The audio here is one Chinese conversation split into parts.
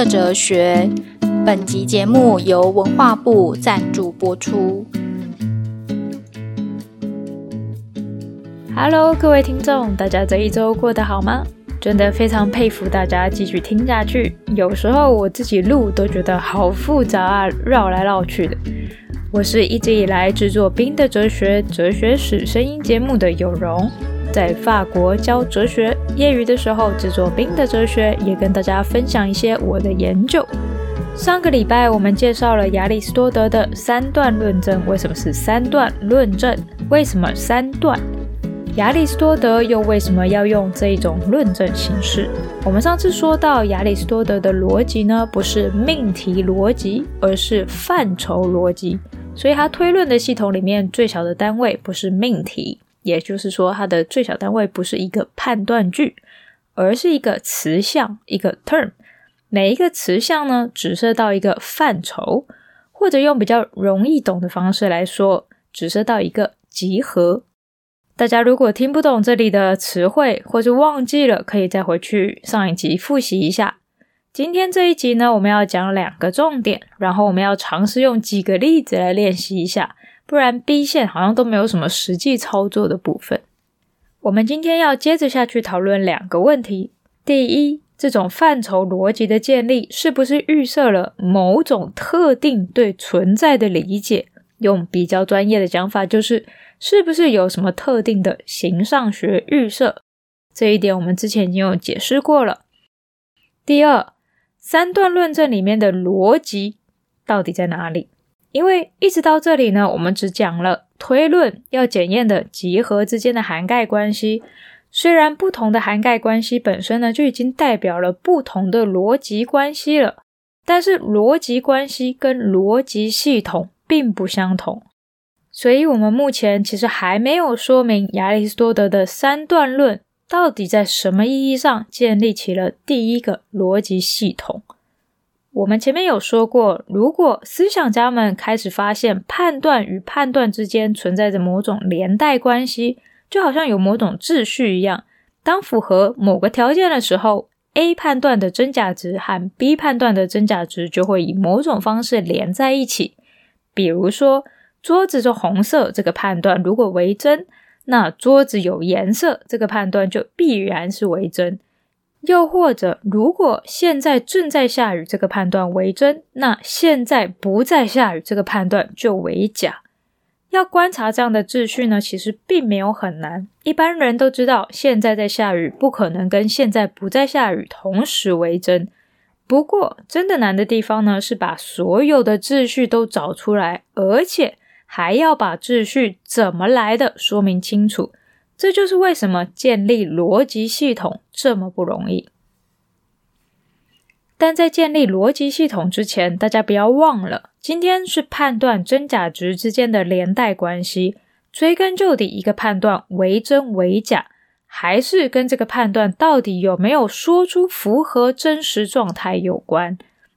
的哲学》。本集节目由文化部赞助播出。Hello，各位听众，大家这一周过得好吗？真的非常佩服大家继续听下去。有时候我自己录都觉得好复杂啊，绕来绕去的。我是一直以来制作《冰的哲学》哲学史声音节目的有容，在法国教哲学，业余的时候制作《冰的哲学》，也跟大家分享一些我的研究。上个礼拜我们介绍了亚里士多德的三段论证，为什么是三段论证？为什么三段？亚里士多德又为什么要用这一种论证形式？我们上次说到，亚里士多德的逻辑呢，不是命题逻辑，而是范畴逻辑。所以，他推论的系统里面最小的单位不是命题，也就是说，它的最小单位不是一个判断句，而是一个词项，一个 term。每一个词项呢，指涉到一个范畴，或者用比较容易懂的方式来说，指涉到一个集合。大家如果听不懂这里的词汇，或是忘记了，可以再回去上一集复习一下。今天这一集呢，我们要讲两个重点，然后我们要尝试用几个例子来练习一下，不然 B 线好像都没有什么实际操作的部分。我们今天要接着下去讨论两个问题：第一，这种范畴逻辑的建立是不是预设了某种特定对存在的理解？用比较专业的讲法，就是。是不是有什么特定的形上学预设？这一点我们之前已经有解释过了。第二，三段论证里面的逻辑到底在哪里？因为一直到这里呢，我们只讲了推论要检验的集合之间的涵盖关系。虽然不同的涵盖关系本身呢，就已经代表了不同的逻辑关系了，但是逻辑关系跟逻辑系统并不相同。所以，我们目前其实还没有说明亚里士多德的三段论到底在什么意义上建立起了第一个逻辑系统。我们前面有说过，如果思想家们开始发现判断与判断之间存在着某种连带关系，就好像有某种秩序一样，当符合某个条件的时候，A 判断的真假值和 B 判断的真假值就会以某种方式连在一起，比如说。桌子是红色，这个判断如果为真，那桌子有颜色，这个判断就必然是为真。又或者，如果现在正在下雨，这个判断为真，那现在不再下雨，这个判断就为假。要观察这样的秩序呢，其实并没有很难。一般人都知道，现在在下雨，不可能跟现在不再下雨同时为真。不过，真的难的地方呢，是把所有的秩序都找出来，而且。还要把秩序怎么来的说明清楚，这就是为什么建立逻辑系统这么不容易。但在建立逻辑系统之前，大家不要忘了，今天是判断真假值之间的连带关系。追根究底，一个判断为真为假，还是跟这个判断到底有没有说出符合真实状态有关。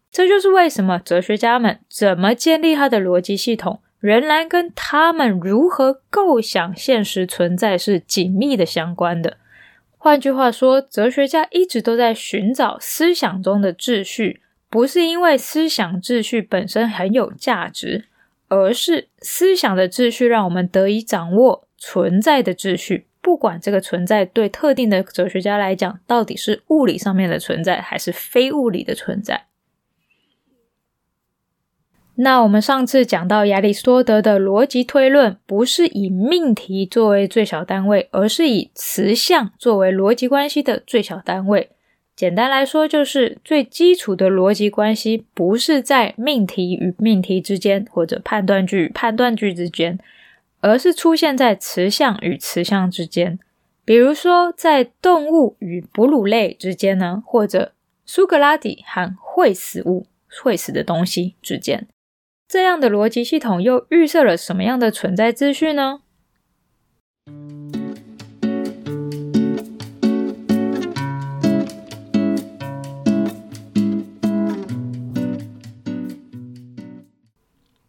这就是为什么哲学家们怎么建立他的逻辑系统。仍然跟他们如何构想现实存在是紧密的相关的。换句话说，哲学家一直都在寻找思想中的秩序，不是因为思想秩序本身很有价值，而是思想的秩序让我们得以掌握存在的秩序。不管这个存在对特定的哲学家来讲，到底是物理上面的存在，还是非物理的存在。那我们上次讲到亚里士多德的逻辑推论，不是以命题作为最小单位，而是以词项作为逻辑关系的最小单位。简单来说，就是最基础的逻辑关系不是在命题与命题之间，或者判断句与判断句之间，而是出现在词项与词项之间。比如说，在动物与哺乳类之间呢，或者苏格拉底和会死物、会死的东西之间。这样的逻辑系统又预设了什么样的存在秩序呢？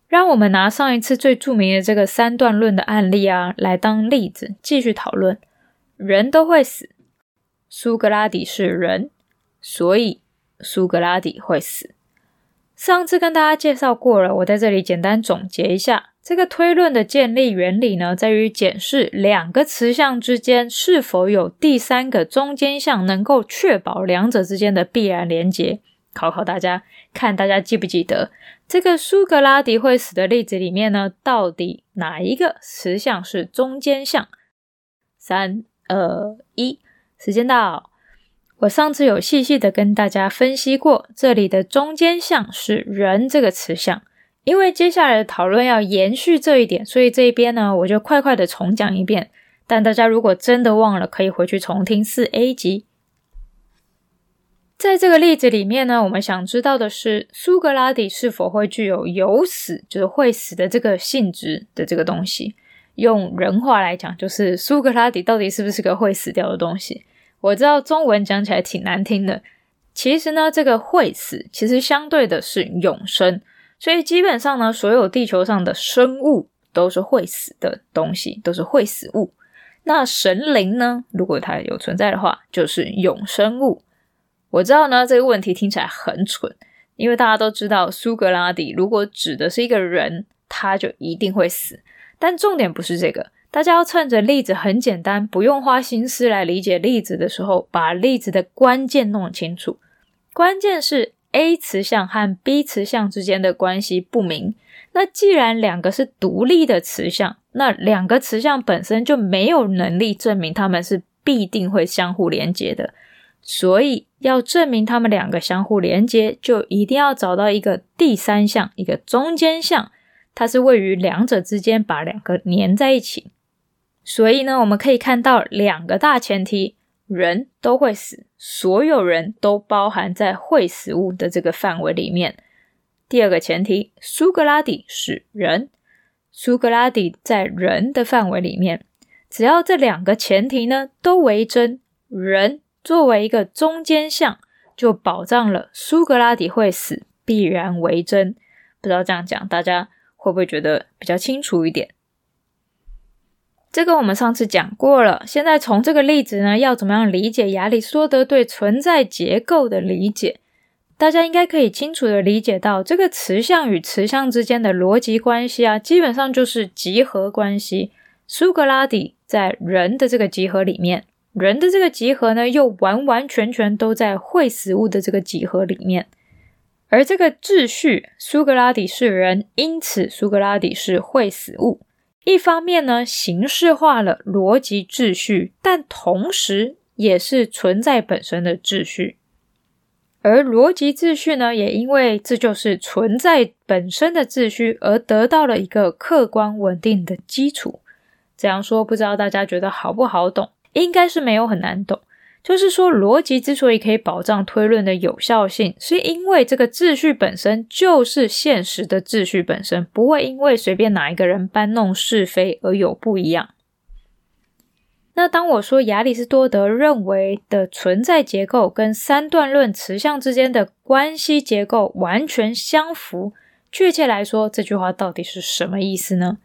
让我们拿上一次最著名的这个三段论的案例啊，来当例子继续讨论。人都会死，苏格拉底是人，所以苏格拉底会死。上次跟大家介绍过了，我在这里简单总结一下。这个推论的建立原理呢，在于检视两个词项之间是否有第三个中间项，能够确保两者之间的必然连结。考考大家，看大家记不记得这个苏格拉底会死的例子里面呢，到底哪一个词项是中间项？三、二、一，时间到。我上次有细细的跟大家分析过，这里的中间项是人这个词项。因为接下来的讨论要延续这一点，所以这一边呢，我就快快的重讲一遍。但大家如果真的忘了，可以回去重听四 A 集。在这个例子里面呢，我们想知道的是苏格拉底是否会具有有死，就是会死的这个性质的这个东西。用人话来讲，就是苏格拉底到底是不是个会死掉的东西？我知道中文讲起来挺难听的，其实呢，这个会死其实相对的是永生。所以基本上呢，所有地球上的生物都是会死的东西，都是会死物。那神灵呢？如果它有存在的话，就是永生物。我知道呢，这个问题听起来很蠢，因为大家都知道苏格拉底如果指的是一个人，他就一定会死。但重点不是这个，大家要趁着例子很简单，不用花心思来理解例子的时候，把例子的关键弄清楚。关键是。A 词项和 B 词项之间的关系不明。那既然两个是独立的词项，那两个词项本身就没有能力证明它们是必定会相互连接的。所以要证明它们两个相互连接，就一定要找到一个第三项，一个中间项，它是位于两者之间，把两个粘在一起。所以呢，我们可以看到两个大前提。人都会死，所有人都包含在会死物的这个范围里面。第二个前提，苏格拉底是人，苏格拉底在人的范围里面。只要这两个前提呢都为真，人作为一个中间项，就保障了苏格拉底会死必然为真。不知道这样讲，大家会不会觉得比较清楚一点？这个我们上次讲过了，现在从这个例子呢，要怎么样理解亚里士多德对存在结构的理解？大家应该可以清楚地理解到，这个词项与词项之间的逻辑关系啊，基本上就是集合关系。苏格拉底在人的这个集合里面，人的这个集合呢，又完完全全都在会死物的这个集合里面。而这个秩序，苏格拉底是人，因此苏格拉底是会死物。一方面呢，形式化了逻辑秩序，但同时也是存在本身的秩序。而逻辑秩序呢，也因为这就是存在本身的秩序，而得到了一个客观稳定的基础。这样说，不知道大家觉得好不好懂？应该是没有很难懂。就是说，逻辑之所以可以保障推论的有效性，是因为这个秩序本身就是现实的秩序本身，不会因为随便哪一个人搬弄是非而有不一样。那当我说亚里士多德认为的存在结构跟三段论词项之间的关系结构完全相符，确切来说，这句话到底是什么意思呢？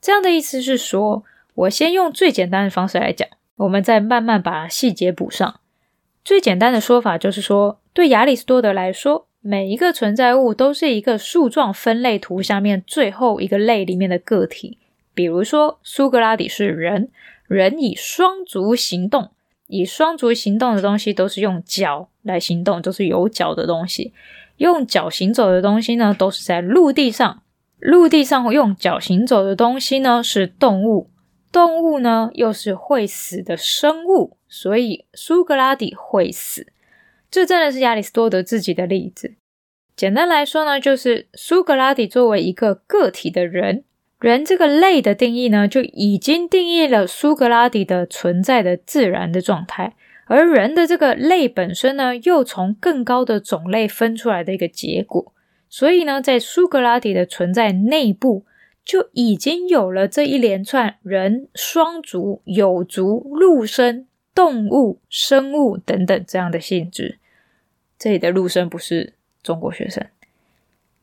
这样的意思是说，我先用最简单的方式来讲。我们再慢慢把细节补上。最简单的说法就是说，对亚里士多德来说，每一个存在物都是一个树状分类图下面最后一个类里面的个体。比如说，苏格拉底是人，人以双足行动，以双足行动的东西都是用脚来行动，都是有脚的东西。用脚行走的东西呢，都是在陆地上。陆地上用脚行走的东西呢，是动物。动物呢，又是会死的生物，所以苏格拉底会死。这真的是亚里士多德自己的例子。简单来说呢，就是苏格拉底作为一个个体的人，人这个类的定义呢，就已经定义了苏格拉底的存在的自然的状态，而人的这个类本身呢，又从更高的种类分出来的一个结果。所以呢，在苏格拉底的存在内部。就已经有了这一连串人、双足、有足、陆生、动物、生物等等这样的性质。这里的陆生不是中国学生，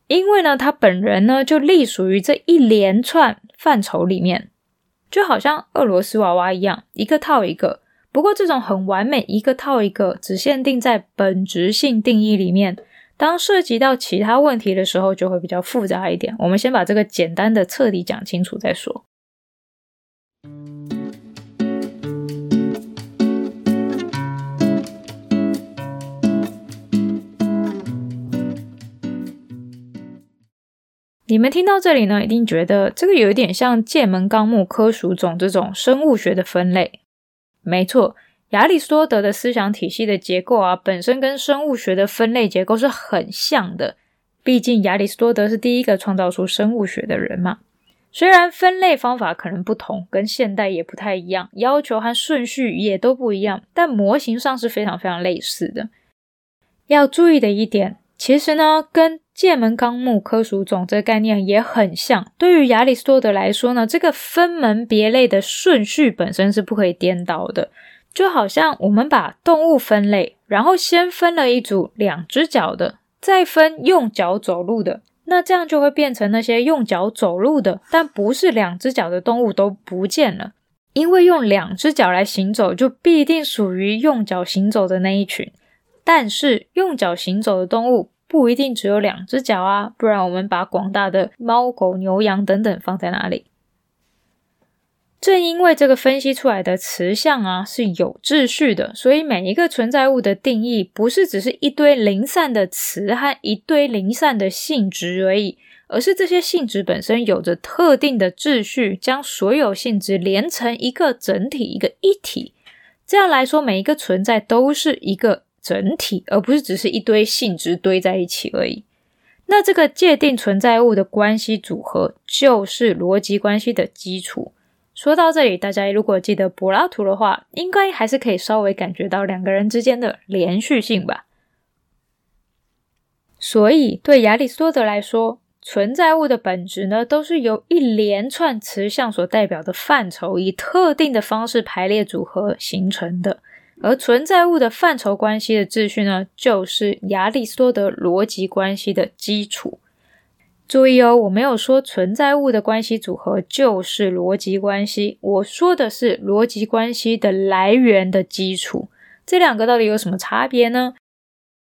因为呢，他本人呢就隶属于这一连串范畴里面，就好像俄罗斯娃娃一样，一个套一个，不过这种很完美一个套一个，只限定在本质性定义里面，当涉及到其他问题的时候，就会比较复杂一点。我们先把这个简单的彻底讲清楚再说。你们听到这里呢，一定觉得这个有一点像剑门纲目科属种这种生物学的分类。没错，亚里士多德的思想体系的结构啊，本身跟生物学的分类结构是很像的。毕竟亚里士多德是第一个创造出生物学的人嘛。虽然分类方法可能不同，跟现代也不太一样，要求和顺序也都不一样，但模型上是非常非常类似的。要注意的一点。其实呢，跟界门纲目科属种这个概念也很像。对于亚里士多德来说呢，这个分门别类的顺序本身是不可以颠倒的。就好像我们把动物分类，然后先分了一组两只脚的，再分用脚走路的，那这样就会变成那些用脚走路的，但不是两只脚的动物都不见了。因为用两只脚来行走，就必定属于用脚行走的那一群。但是用脚行走的动物不一定只有两只脚啊，不然我们把广大的猫、狗、牛、羊等等放在哪里？正因为这个分析出来的词项啊是有秩序的，所以每一个存在物的定义不是只是一堆零散的词和一堆零散的性质而已，而是这些性质本身有着特定的秩序，将所有性质连成一个整体、一个一体。这样来说，每一个存在都是一个。整体，而不是只是一堆性质堆在一起而已。那这个界定存在物的关系组合，就是逻辑关系的基础。说到这里，大家如果记得柏拉图的话，应该还是可以稍微感觉到两个人之间的连续性吧。所以，对亚里士多德来说，存在物的本质呢，都是由一连串词项所代表的范畴，以特定的方式排列组合形成的。而存在物的范畴关系的秩序呢，就是亚里士多德逻辑关系的基础。注意哦，我没有说存在物的关系组合就是逻辑关系，我说的是逻辑关系的来源的基础。这两个到底有什么差别呢？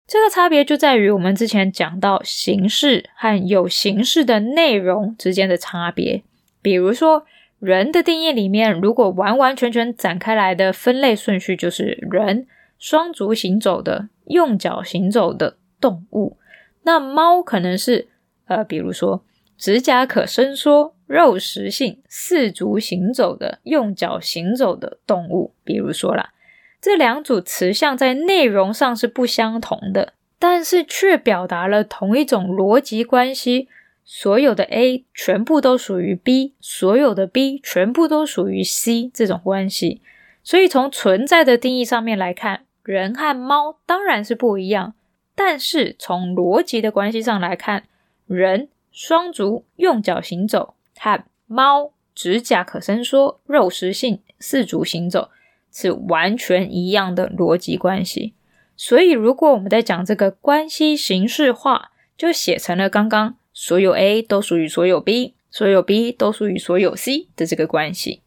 这个差别就在于我们之前讲到形式和有形式的内容之间的差别，比如说。人的定义里面，如果完完全全展开来的分类顺序就是人，双足行走的、用脚行走的动物。那猫可能是呃，比如说指甲可伸缩、肉食性、四足行走的、用脚行走的动物。比如说啦，这两组词项在内容上是不相同的，但是却表达了同一种逻辑关系。所有的 A 全部都属于 B，所有的 B 全部都属于 C 这种关系。所以从存在的定义上面来看，人和猫当然是不一样。但是从逻辑的关系上来看，人双足用脚行走和猫指甲可伸缩、肉食性四足行走是完全一样的逻辑关系。所以如果我们在讲这个关系形式化，就写成了刚刚。所有 A 都属于所有 B，所有 B 都属于所有 C 的这个关系，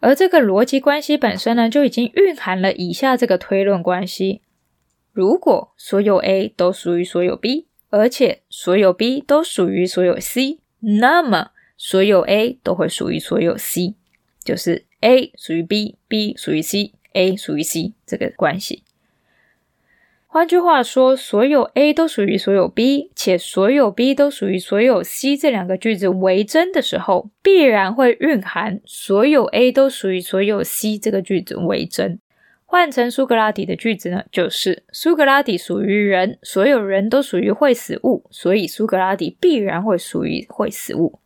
而这个逻辑关系本身呢，就已经蕴含了以下这个推论关系：如果所有 A 都属于所有 B，而且所有 B 都属于所有 C，那么所有 A 都会属于所有 C，就是 A 属于 B，B 属于 C，A 属于 C 这个关系。换句话说，所有 A 都属于所有 B，且所有 B 都属于所有 C，这两个句子为真的时候，必然会蕴含所有 A 都属于所有 C 这个句子为真。换成苏格拉底的句子呢，就是苏格拉底属于人，所有人都属于会死物，所以苏格拉底必然会属于会死物。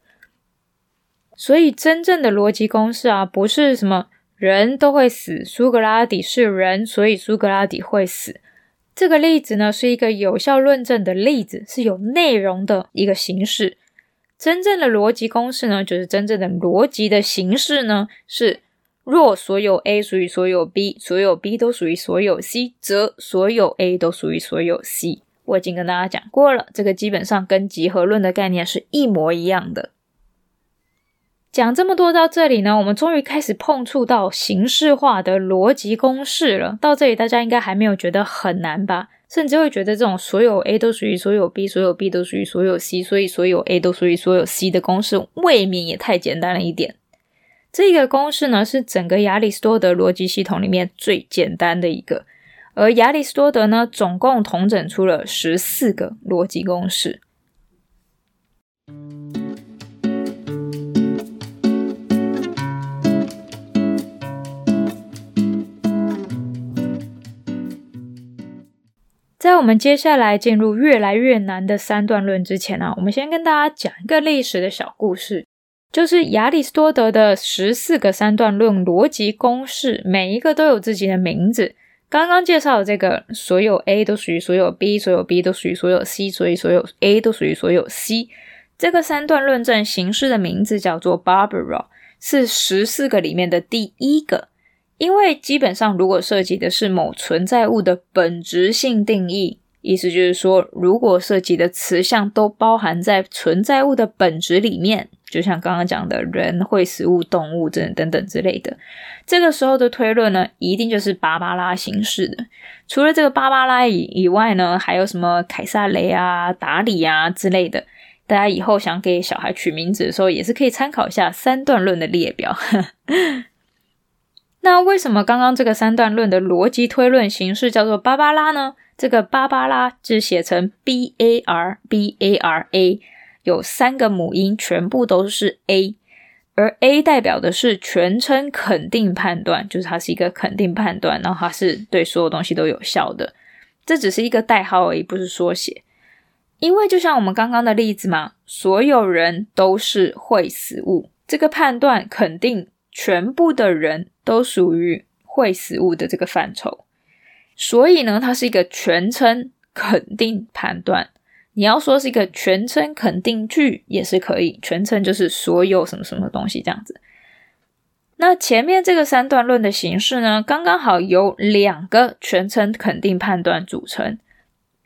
所以真正的逻辑公式啊，不是什么人都会死，苏格拉底是人，所以苏格拉底会死。这个例子呢，是一个有效论证的例子，是有内容的一个形式。真正的逻辑公式呢，就是真正的逻辑的形式呢，是若所有 A 属于所有 B，所有 B 都属于所有 C，则所有 A 都属于所有 C。我已经跟大家讲过了，这个基本上跟集合论的概念是一模一样的。讲这么多到这里呢，我们终于开始碰触到形式化的逻辑公式了。到这里，大家应该还没有觉得很难吧？甚至会觉得这种所有 A 都属于所有 B，所有 B 都属于所有 C，所以所有 A 都属于所有 C 的公式，未免也太简单了一点。这个公式呢，是整个亚里士多德逻辑系统里面最简单的一个，而亚里士多德呢，总共统整出了十四个逻辑公式。在我们接下来进入越来越难的三段论之前呢、我们先跟大家讲一个历史的小故事，就是亚里士多德的十四个三段论逻辑公式，每一个都有自己的名字。刚刚介绍的这个，所有 A 都属于所有 B，所有 B 都属于所有 C，所以所有 A 都属于所有 C。这个三段论证形式的名字叫做 Barbara，是十四个里面的第一个。因为基本上，如果涉及的是某存在物的本质性定义，意思就是说，如果涉及的词项都包含在存在物的本质里面，就像刚刚讲的人、会食物、动物等等等之类的，这个时候的推论呢，一定就是芭芭拉形式的。除了这个芭芭拉以以外呢，还有什么凯撒雷啊、达里啊之类的。大家以后想给小孩取名字的时候，也是可以参考一下三段论的列表。那为什么刚刚这个三段论的逻辑推论形式叫做芭芭拉呢？这个芭芭拉是写成 B A R B A R A，有三个母音，全部都是 A，而 A 代表的是全称肯定判断，就是它是一个肯定判断，然后它是对所有东西都有效的。这只是一个代号而已，不是缩写。因为就像我们刚刚的例子嘛，所有人都是会死物，这个判断肯定。全部的人都属于会死物的这个范畴，所以呢，它是一个全称肯定判断。你要说是一个全称肯定句也是可以，全称就是所有什么什么东西这样子。那前面这个三段论的形式呢，刚刚好由两个全称肯定判断组成，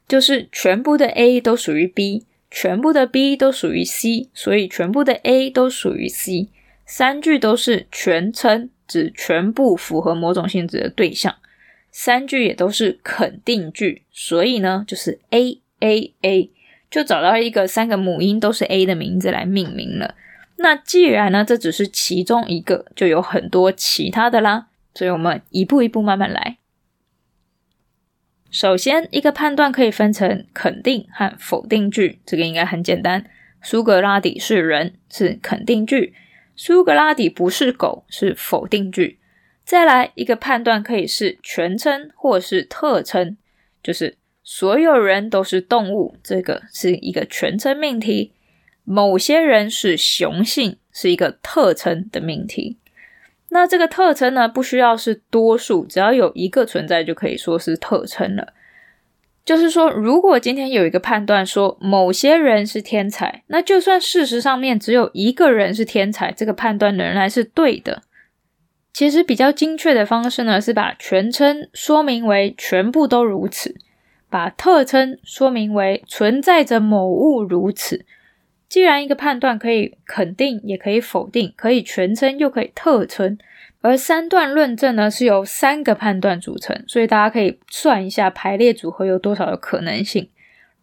就是全部的 A 都属于 B，全部的 B 都属于 C，所以全部的 A 都属于 C。三句都是全称，指全部符合某种性质的对象。三句也都是肯定句，所以呢，就是 A A A，就找到一个三个母音都是 A 的名字来命名了。那既然呢，这只是其中一个，就有很多其他的啦。所以我们一步一步慢慢来。首先，一个判断可以分成肯定和否定句，这个应该很简单。苏格拉底是人，是肯定句。苏格拉底不是狗，是否定句。再来一个判断可以是全称或是特称，就是所有人都是动物，这个是一个全称命题。某些人是雄性，是一个特称的命题。那这个特称呢，不需要是多数，只要有一个存在就可以说是特称了。就是说，如果今天有一个判断说某些人是天才，那就算事实上面只有一个人是天才，这个判断仍然是对的。其实比较精确的方式呢，是把全称说明为全部都如此，把特称说明为存在着某物如此。既然一个判断可以肯定，也可以否定，可以全称又可以特称。而三段论证呢，是由三个判断组成，所以大家可以算一下排列组合有多少的可能性。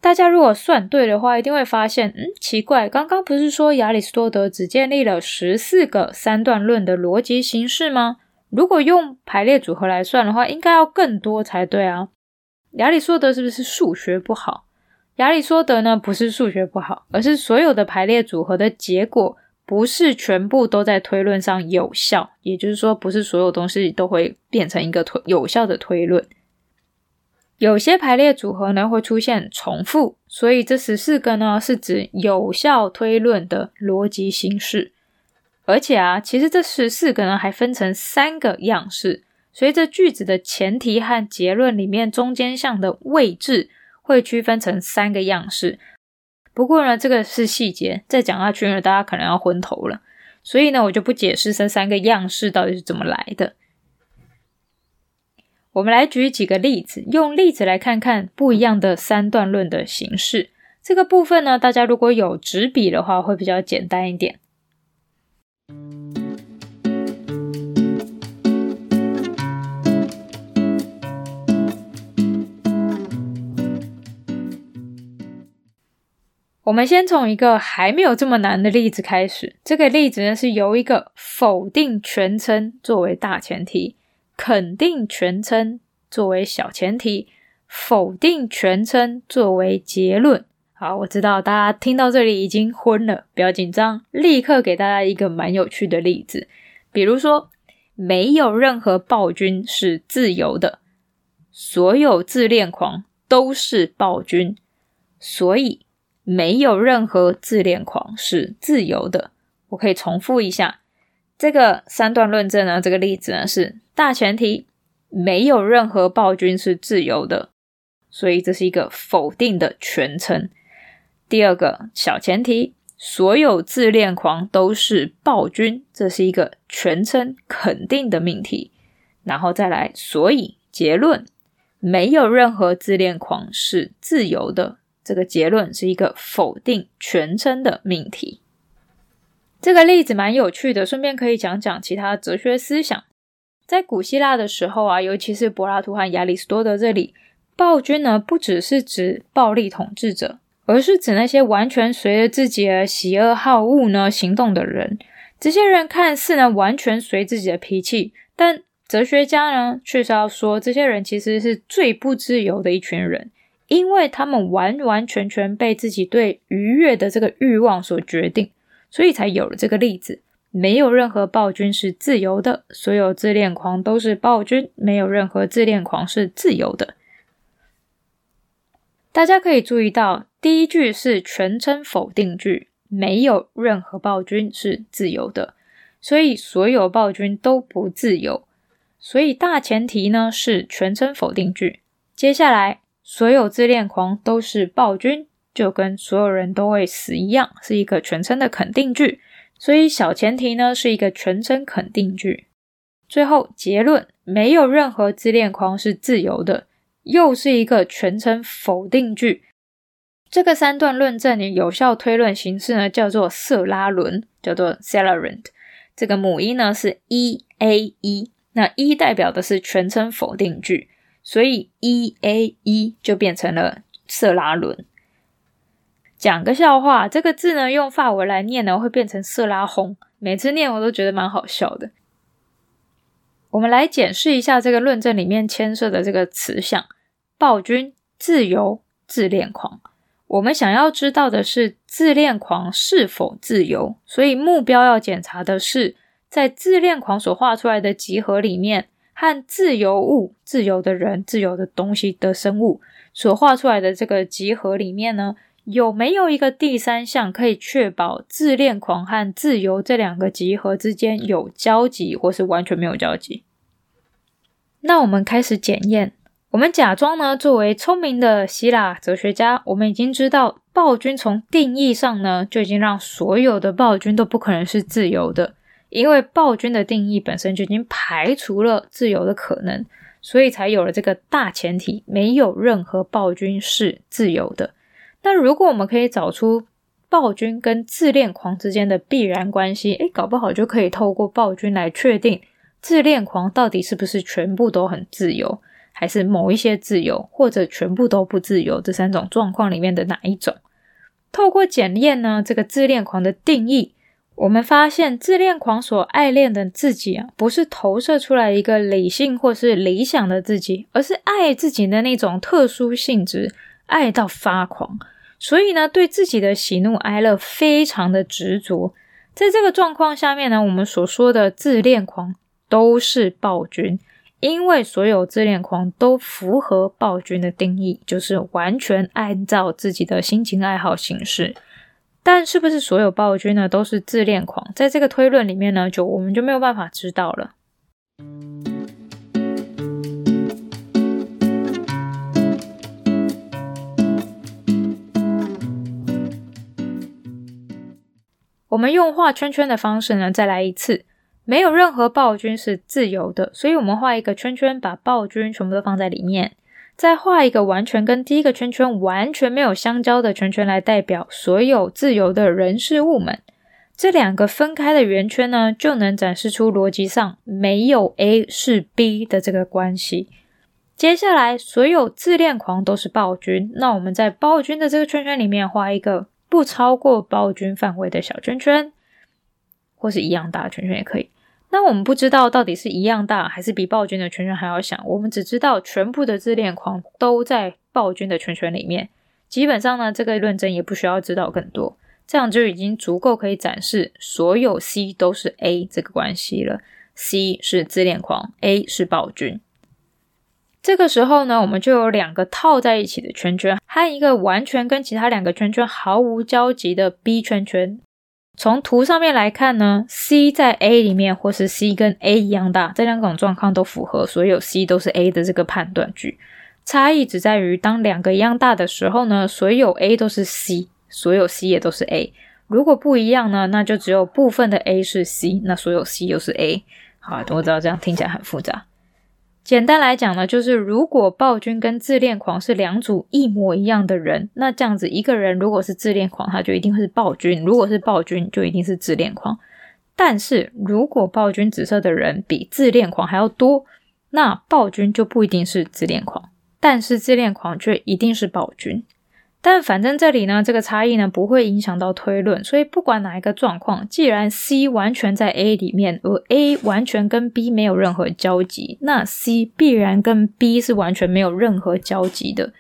大家如果算对的话，一定会发现，嗯，奇怪，刚刚不是说亚里士多德只建立了十四个三段论的逻辑形式吗？如果用排列组合来算的话，应该要更多才对啊。亚里士多德是不是数学不好？亚里士多德呢，不是数学不好，而是所有的排列组合的结果。不是全部都在推论上有效，也就是说，不是所有东西都会变成一个推有效的推论。有些排列组合呢会出现重复，所以这十四个呢是指有效推论的逻辑形式。而且啊，其实这十四个呢还分成三个样式，随着句子的前提和结论里面中间项的位置会区分成三个样式。不过呢，这个是细节，再讲下去呢，大家可能要昏头了。所以呢，我就不解释这三个样式到底是怎么来的。我们来举几个例子用例子来看看不一样的三段论的形式。这个部分呢大家如果有执笔的话会比较简单一点。我们先从一个还没有这么难的例子开始。这个例子呢是由一个否定全称作为大前提肯定全称作为小前提，否定全称作为结论。好，我知道大家听到这里已经昏了，不要紧张，立刻给大家一个蛮有趣的例子。比如说，没有任何暴君是自由的，所有自恋狂都是暴君，所以。没有任何自恋狂是自由的。我可以重复一下这个三段论证呢。这个例子呢是大前提，没有任何暴君是自由的，所以这是一个否定的全称。第二个小前提，所有自恋狂都是暴君，这是一个全称肯定的命题。然后再来，所以结论，没有任何自恋狂是自由的。这个结论是一个否定全称的命题。这个例子蛮有趣的，顺便可以讲讲其他哲学思想。在古希腊的时候啊，尤其是柏拉图和亚里士多德这里，暴君呢不只是指暴力统治者，而是指那些完全随着自己的喜恶好恶呢行动的人。这些人看似呢完全随自己的脾气，但哲学家呢却是要说，这些人其实是最不自由的一群人。因为他们完完全全被自己对愉悦的这个欲望所决定，所以才有了这个例子。没有任何暴君是自由的，所有自恋狂都是暴君，没有任何自恋狂是自由的。大家可以注意到，第一句是全称否定句，没有任何暴君是自由的，所以所有暴君都不自由。所以大前提呢是全称否定句，接下来。所有自恋狂都是暴君，就跟所有人都会死一样，是一个全称的肯定句。所以小前提呢是一个全称肯定句。最后结论，没有任何自恋狂是自由的，又是一个全称否定句。这个三段论证的有效推论形式呢叫做色拉伦，叫做 Celarent。这个母音呢是 e a e，那 e 代表的是全称否定句。所以 E A E 就变成了色拉伦。讲个笑话，这个字呢用法文来念呢会变成色拉轰。每次念我都觉得蛮好笑的。我们来解释一下这个论证里面牵涉的这个词项：暴君、自由、自恋狂。我们想要知道的是自恋狂是否自由，所以目标要检查的是在自恋狂所画出来的集合里面。和自由物、自由的人、自由的东西的生物所画出来的这个集合里面呢，有没有一个第三项可以确保自恋狂和自由这两个集合之间有交集，或是完全没有交集？那我们开始检验。我们假装呢，作为聪明的希腊哲学家，我们已经知道暴君从定义上呢，就已经让所有的暴君都不可能是自由的。因为暴君的定义本身就已经排除了自由的可能，所以才有了这个大前提：没有任何暴君是自由的。那如果我们可以找出暴君跟自恋狂之间的必然关系，诶，搞不好就可以透过暴君来确定自恋狂到底是不是全部都很自由，还是某一些自由，或者全部都不自由，这三种状况里面的哪一种？透过检验呢，这个自恋狂的定义。我们发现，自恋狂所爱恋的自己啊，不是投射出来一个理性或是理想的自己，而是爱自己的那种特殊性质，爱到发狂。所以呢，对自己的喜怒哀乐非常的执着。在这个状况下面呢，我们所说的自恋狂都是暴君，因为所有自恋狂都符合暴君的定义，就是完全按照自己的心情爱好行事。但是不是所有暴君呢都是自恋狂？在这个推论里面呢，就我们就没有办法知道了。我们用画圈圈的方式呢，再来一次。没有任何暴君是自由的，所以我们画一个圈圈，把暴君全部都放在里面。再画一个完全跟第一个圈圈完全没有相交的圈圈来代表所有自由的人事物们。这两个分开的圆圈呢，就能展示出逻辑上没有 A 是 B 的这个关系。接下来，所有自恋狂都是暴君。那我们在暴君的这个圈圈里面画一个不超过暴君范围的小圈圈，或是一样大的圈圈也可以。那我们不知道到底是一样大还是比暴君的圈圈还要小，我们只知道全部的自恋狂都在暴君的圈圈里面。基本上呢，这个论证也不需要知道更多，这样就已经足够可以展示所有 C 都是 A 这个关系了。C 是自恋狂，A 是暴君。这个时候呢，我们就有两个套在一起的圈圈，和一个完全跟其他两个圈圈毫无交集的 B 圈圈。从图上面来看呢，C 在 A 里面，或是 C 跟 A 一样大，这两种状况都符合所有 C 都是 A 的这个判断句。差异只在于，当两个一样大的时候呢，所有 A 都是 C，所有 C 也都是 A。如果不一样呢，那就只有部分的 A 是 C，那所有 C 又是 A。好，我知道这样听起来很复杂。简单来讲呢，就是如果暴君跟自恋狂是两组一模一样的人，那这样子一个人如果是自恋狂，他就一定会是暴君；如果是暴君，就一定是自恋狂。但是如果暴君紫色的人比自恋狂还要多，那暴君就不一定是自恋狂，但是自恋狂却一定是暴君。但反正这里呢，这个差异呢不会影响到推论，所以不管哪一个状况，既然 C 完全在 A 里面，而 A 完全跟 B 没有任何交集，那 C 必然跟 B 是完全没有任何交集的。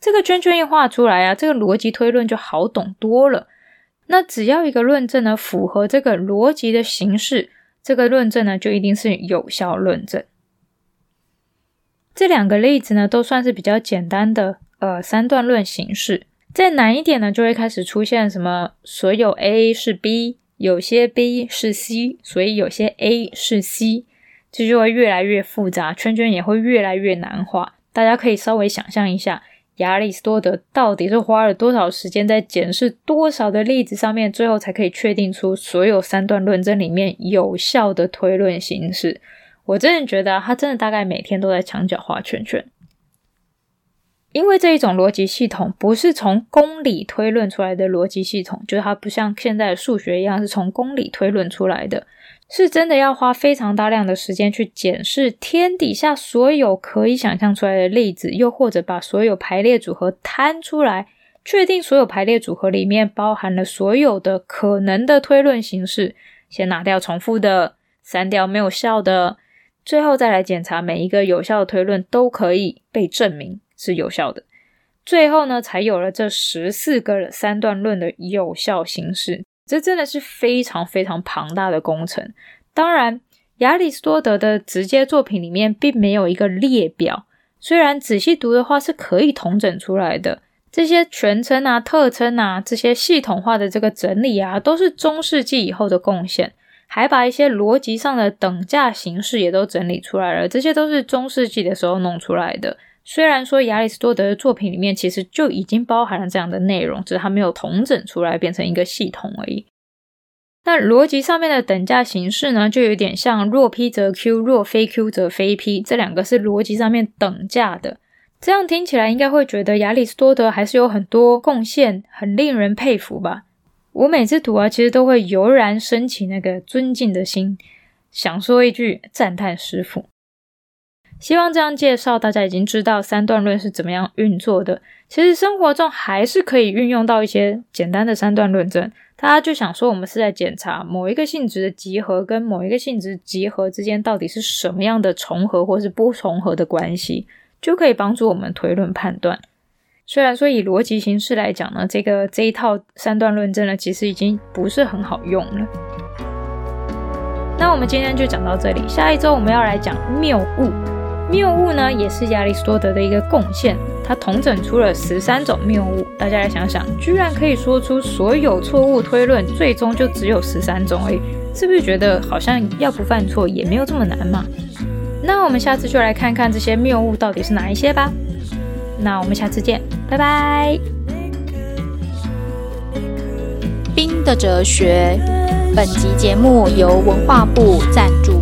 这个圈圈一画出来啊，这个逻辑推论就好懂多了。那只要一个论证呢符合这个逻辑的形式，这个论证呢就一定是有效论证。这两个例子呢都算是比较简单的。呃，三段论形式再难一点呢，就会开始出现什么所有 A 是 B，有些 B 是 C，所以有些 A 是 C，这就会越来越复杂，圈圈也会越来越难画。大家可以稍微想象一下，亚里士多德到底是花了多少时间在检视多少的例子上面，最后才可以确定出所有三段论证里面有效的推论形式。我真的觉得他真的大概每天都在墙角画圈圈。因为这一种逻辑系统不是从公理推论出来的逻辑系统，就是它不像现在的数学一样是从公理推论出来的，是真的要花非常大量的时间去检视天底下所有可以想象出来的例子，又或者把所有排列组合摊出来，确定所有排列组合里面包含了所有的可能的推论形式，先拿掉重复的，删掉没有效的，最后再来检查每一个有效的推论都可以被证明。是有效的，最后呢，才有了这十四个三段论的有效形式。这真的是非常非常庞大的工程。当然，亚里士多德的直接作品里面并没有一个列表，虽然仔细读的话是可以统整出来的。这些全称啊、特称啊，这些系统化的这个整理啊，都是中世纪以后的贡献，还把一些逻辑上的等价形式也都整理出来了。这些都是中世纪的时候弄出来的。虽然说亚里士多德的作品里面其实就已经包含了这样的内容，只是他没有统整出来变成一个系统而已。那逻辑上面的等价形式呢，就有点像若 P 则 Q，若非 Q 则非 P，这两个是逻辑上面等价的。这样听起来应该会觉得亚里士多德还是有很多贡献，很令人佩服吧？我每次读啊，其实都会油然升起那个尊敬的心，想说一句赞叹师傅。希望这样介绍，大家已经知道三段论是怎么样运作的。其实生活中还是可以运用到一些简单的三段论证。大家就想说，我们是在检查某一个性质的集合跟某一个性质集合之间到底是什么样的重合或是不重合的关系，就可以帮助我们推论判断。虽然说以逻辑形式来讲呢，这个这一套三段论证呢，其实已经不是很好用了。那我们今天就讲到这里，下一周我们要来讲谬误。谬误呢，也是亚里士多德的一个贡献。他统整出了十三种谬误。大家来想想，居然可以说出所有错误推论，最终就只有十三种而已，是不是觉得好像要不犯错也没有这么难嘛？那我们下次就来看看这些谬误到底是哪一些吧。那我们下次见，拜拜。冰的哲学，本集节目由文化部赞助。